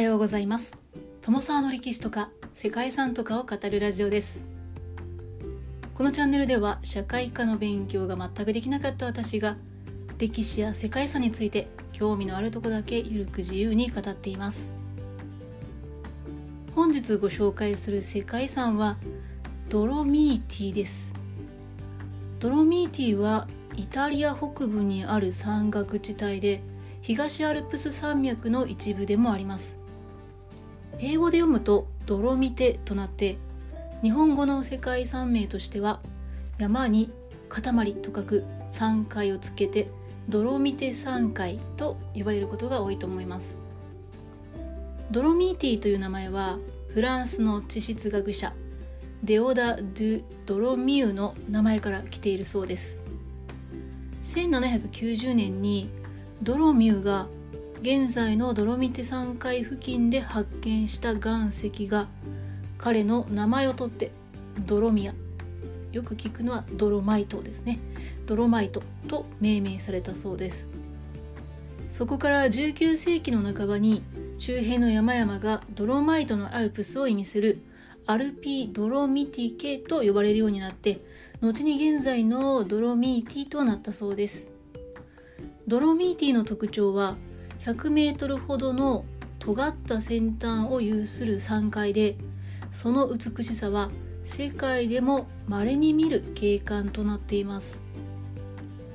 はようございます。友沢の歴史とか世界遺産とかを語るラジオです。このチャンネルでは社会科の勉強が全くできなかった私が歴史や世界遺産について興味のあるとこだけゆるく自由に語っています。本日ご紹介する世界遺産はドロミーティです。ドロミーティはイタリア北部にある山岳地帯で東アルプス山脈の一部でもあります。英語で読むとドロミテとなって日本語の世界遺産名としては山に塊と書く山階をつけてドロミテ山階と呼ばれることが多いと思います。ドロミーティという名前はフランスの地質学者デオダ・ドゥ・ドロミューの名前から来ているそうです。1790年にドロミューが現在のドロミテ山階付近で発見した岩石が彼の名前を取ってドロミア。よく聞くのはドロマイトですね。ドロマイトと命名されたそうです。そこから19世紀の半ばに周辺の山々がドロマイトのアルプスを意味するアルピー・ドロミティ系と呼ばれるようになって後に現在のドロミーティとなったそうです。ドロミーティの特徴は100メートルほどの尖った先端を有する山階でその美しさは世界でも稀に見る景観となっています。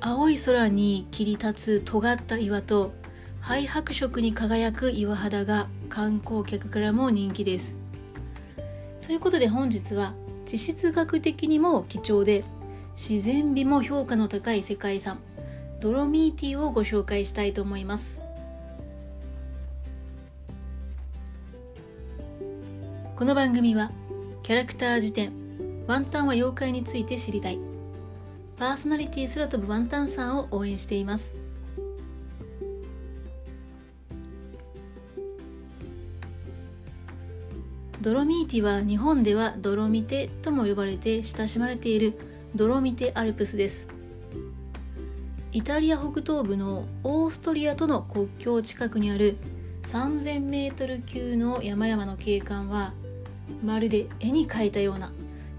青い空に切り立つ尖った岩と灰白色に輝く岩肌が観光客からも人気です。ということで本日は地質学的にも貴重で自然美も評価の高い世界遺産ドロミーティをご紹介したいと思います。この番組はキャラクター辞典ワンタンは妖怪について知りたい。パーソナリティ空飛ぶワンタンさんを応援しています。ドロミーティは日本ではドロミテとも呼ばれて親しまれているドロミテアルプスです。イタリア北東部のオーストリアとの国境近くにある3000メートル級の山々の景観はまるで絵に描いたような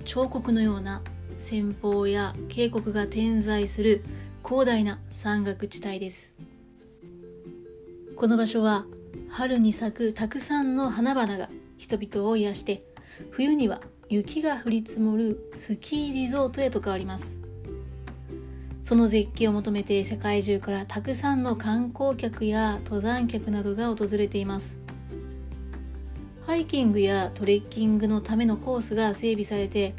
彫刻のような先方や渓谷が点在する広大な山岳地帯です。この場所は春に咲くたくさんの花々が人々を癒して冬には雪が降り積もるスキーリゾートへと変わります。その絶景を求めて世界中からたくさんの観光客や登山客などが訪れています。ハイキングやトレッキングのためのコースが整備されて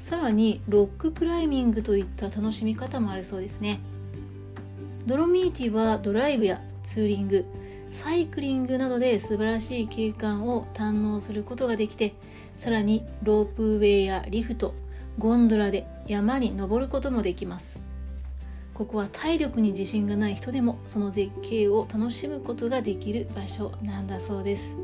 さらにロッククライミングといった楽しみ方もあるそうですね。ドロミーティはドライブやツーリングサイクリングなどで素晴らしい景観を堪能することができてさらにロープウェイやリフトゴンドラで山に登ることもできます。ここは体力に自信がない人でもその絶景を楽しむことができる場所なんだそうです。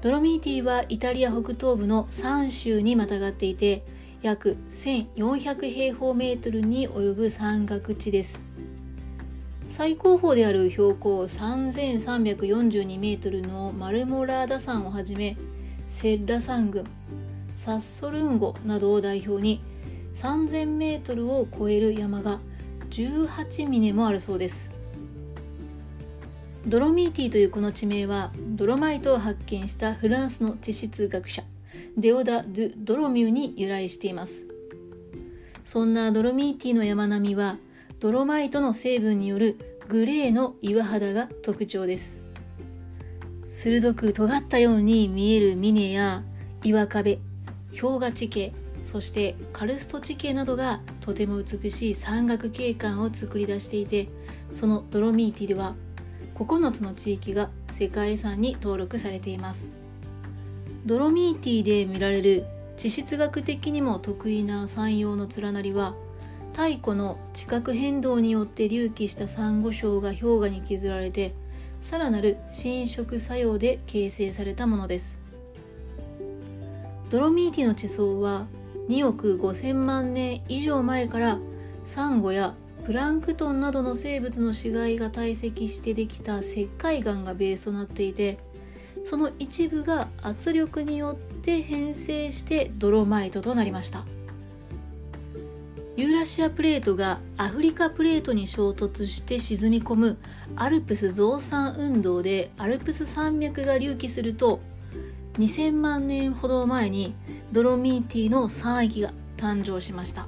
ドロミーティはイタリア北東部の3州にまたがっていて約1400平方メートルに及ぶ山岳地です。最高峰である標高3342メートルのマルモラーダ山をはじめセッラ山群サッソルンゴなどを代表に3000メートルを超える山が18峰もあるそうです。ドロミーティというこの地名はドロマイトを発見したフランスの地質学者デオダ・ドゥ・ドロミューに由来しています。そんなドロミーティの山並みはドロマイトの成分によるグレーの岩肌が特徴です。鋭く尖ったように見える峰や岩壁氷河地形そしてカルスト地形などがとても美しい山岳景観を作り出していてそのドロミーティでは9つの地域が世界遺産に登録されています。ドロミーティで見られる地質学的にも得意な山陽の連なりは太古の地殻変動によって隆起したサンゴ礁が氷河に削られてさらなる侵食作用で形成されたものです。ドロミーティの地層は2億5000万年以上前からサンゴやプランクトンなどの生物の死骸が堆積してできた石灰岩がベースとなっていてその一部が圧力によって変成してドロマイトとなりました。ユーラシアプレートがアフリカプレートに衝突して沈み込むアルプス増産運動でアルプス山脈が隆起すると2000万年ほど前にドロミーティの山域が誕生しました。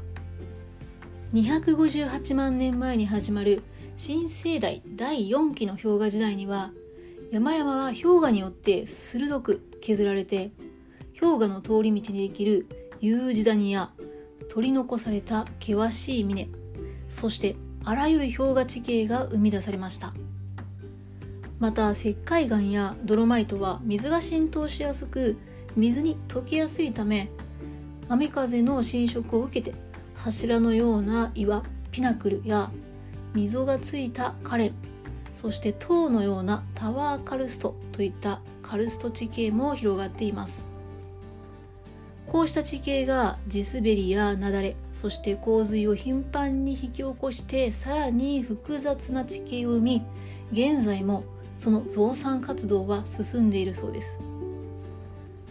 258万年前に始まる新生代第4期の氷河時代には山々は氷河によって鋭く削られて氷河の通り道にできる U 字谷や取り残された険しい峰そしてあらゆる氷河地形が生み出されました。また石灰岩やドロマイトは水が浸透しやすく水に溶けやすいため雨風の浸食を受けて柱のような岩ピナクルや溝がついたカレンそして塔のようなタワーカルストといったカルスト地形も広がっています。こうした地形が地滑りや雪崩そして洪水を頻繁に引き起こしてさらに複雑な地形を生み現在もその増産活動は進んでいるそうです。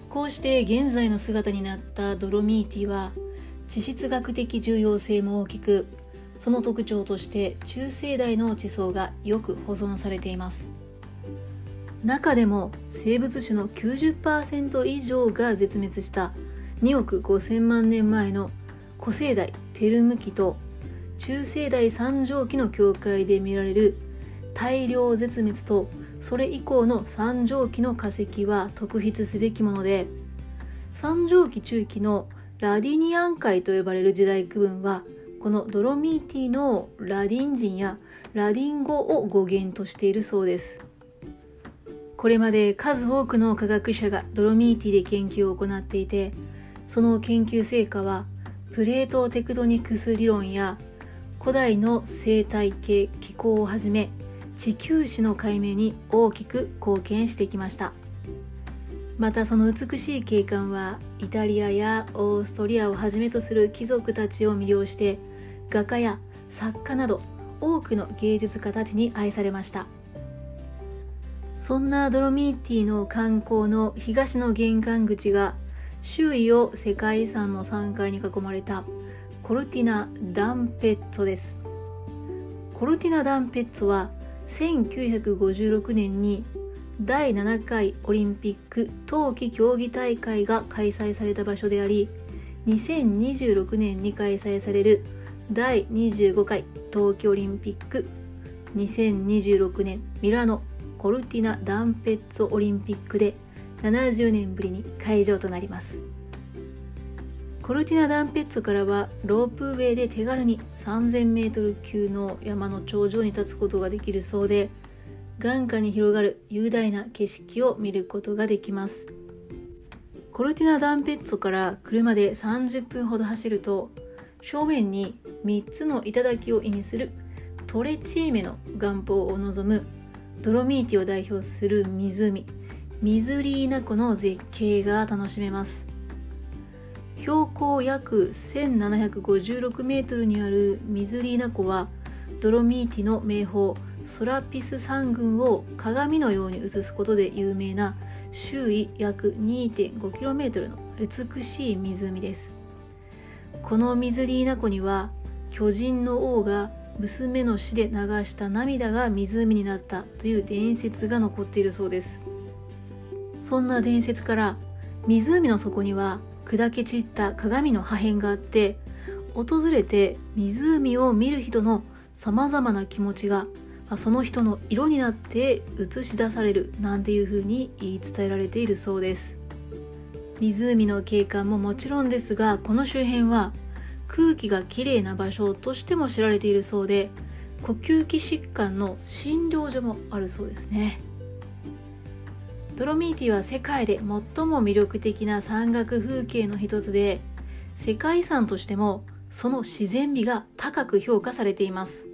こうして現在の姿になったドロミーティは地質学的重要性も大きくその特徴として中生代の地層がよく保存されています。中でも生物種の90%以上が絶滅した2億5000万年前の古生代ペルム紀と中生代三畳紀の境界で見られる大量絶滅とそれ以降の三畳紀の化石は特筆すべきもので三畳紀中期のラディニアン海と呼ばれる時代区分はこのドロミーティのラディン人やラディン語を語源としているそうです。これまで数多くの科学者がドロミーティで研究を行っていてその研究成果はプレートテクトニクス理論や古代の生態系気候をはじめ地球史の解明に大きく貢献してきました。またその美しい景観はイタリアやオーストリアをはじめとする貴族たちを魅了して画家や作家など多くの芸術家たちに愛されました。そんなドロミーティの観光の東の玄関口が周囲を世界遺産の3階に囲まれたコルティナ・ダンペッツォです。コルティナ・ダンペッツォは1956年に第7回オリンピック冬季競技大会が開催された場所であり2026年に開催される第25回冬季オリンピック。2026年ミラノコルティナ・ダンペッツォオリンピックで70年ぶりに会場となります。コルティナ・ダンペッツォからはロープウェイで手軽に 3000m 級の山の頂上に立つことができるそうで眼下に広がる雄大な景色を見ることができます。コルティナ・ダンペッツォから車で30分ほど走ると正面に3つの頂を意味するトレチーメの岩峰を望むドロミーティを代表する湖ミズリーナ湖の絶景が楽しめます。標高約1756メートルにあるミズリーナ湖はドロミーティの名峰ソラピス山群を鏡のように映すことで有名な周囲約 2.5km の美しい湖です。このミズリーナ湖には巨人の王が娘の死で流した涙が湖になったという伝説が残っているそうです。そんな伝説から湖の底には砕け散った鏡の破片があって訪れて湖を見る人のさまざまな気持ちがまその人の色になって映し出されるなんていう風に言い伝えられているそうです。湖の景観ももちろんですがこの周辺は空気がきれいな場所としても知られているそうで呼吸器疾患の診療所もあるそうですね。ドロミーティは世界で最も魅力的な山岳風景の一つで世界遺産としてもその自然美が高く評価されています。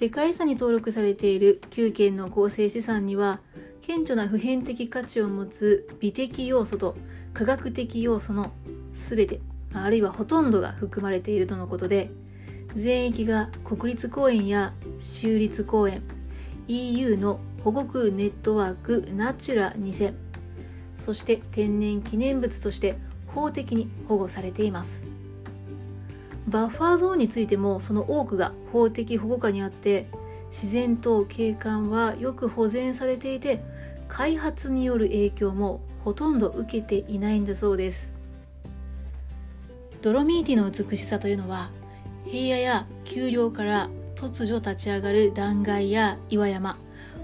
世界遺産に登録されている9件の構成資産には顕著な普遍的価値を持つ美的要素と科学的要素の全てあるいはほとんどが含まれているとのことで全域が国立公園や州立公園 EU の保護区ネットワークナチュラ2000そして天然記念物として法的に保護されています。バッファーゾーンについてもその多くが法的保護下にあって自然と景観はよく保全されていて開発による影響もほとんど受けていないんだそうです。ドロミーティの美しさというのは平野や丘陵から突如立ち上がる断崖や岩山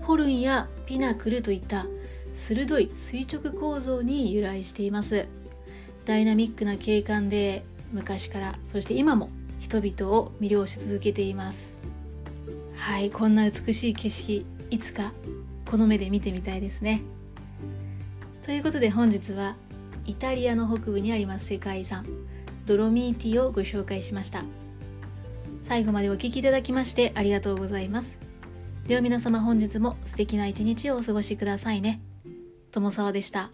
ホルンやピナクルといった鋭い垂直構造に由来しています。ダイナミックな景観で昔からそして今も人々を魅了し続けています。はいこんな美しい景色いつかこの目で見てみたいですね。ということで本日はイタリアの北部にあります世界遺産ドロミーティをご紹介しました。最後までお聴きいただきましてありがとうございます。では皆様本日も素敵な一日をお過ごしくださいね。友沢でした。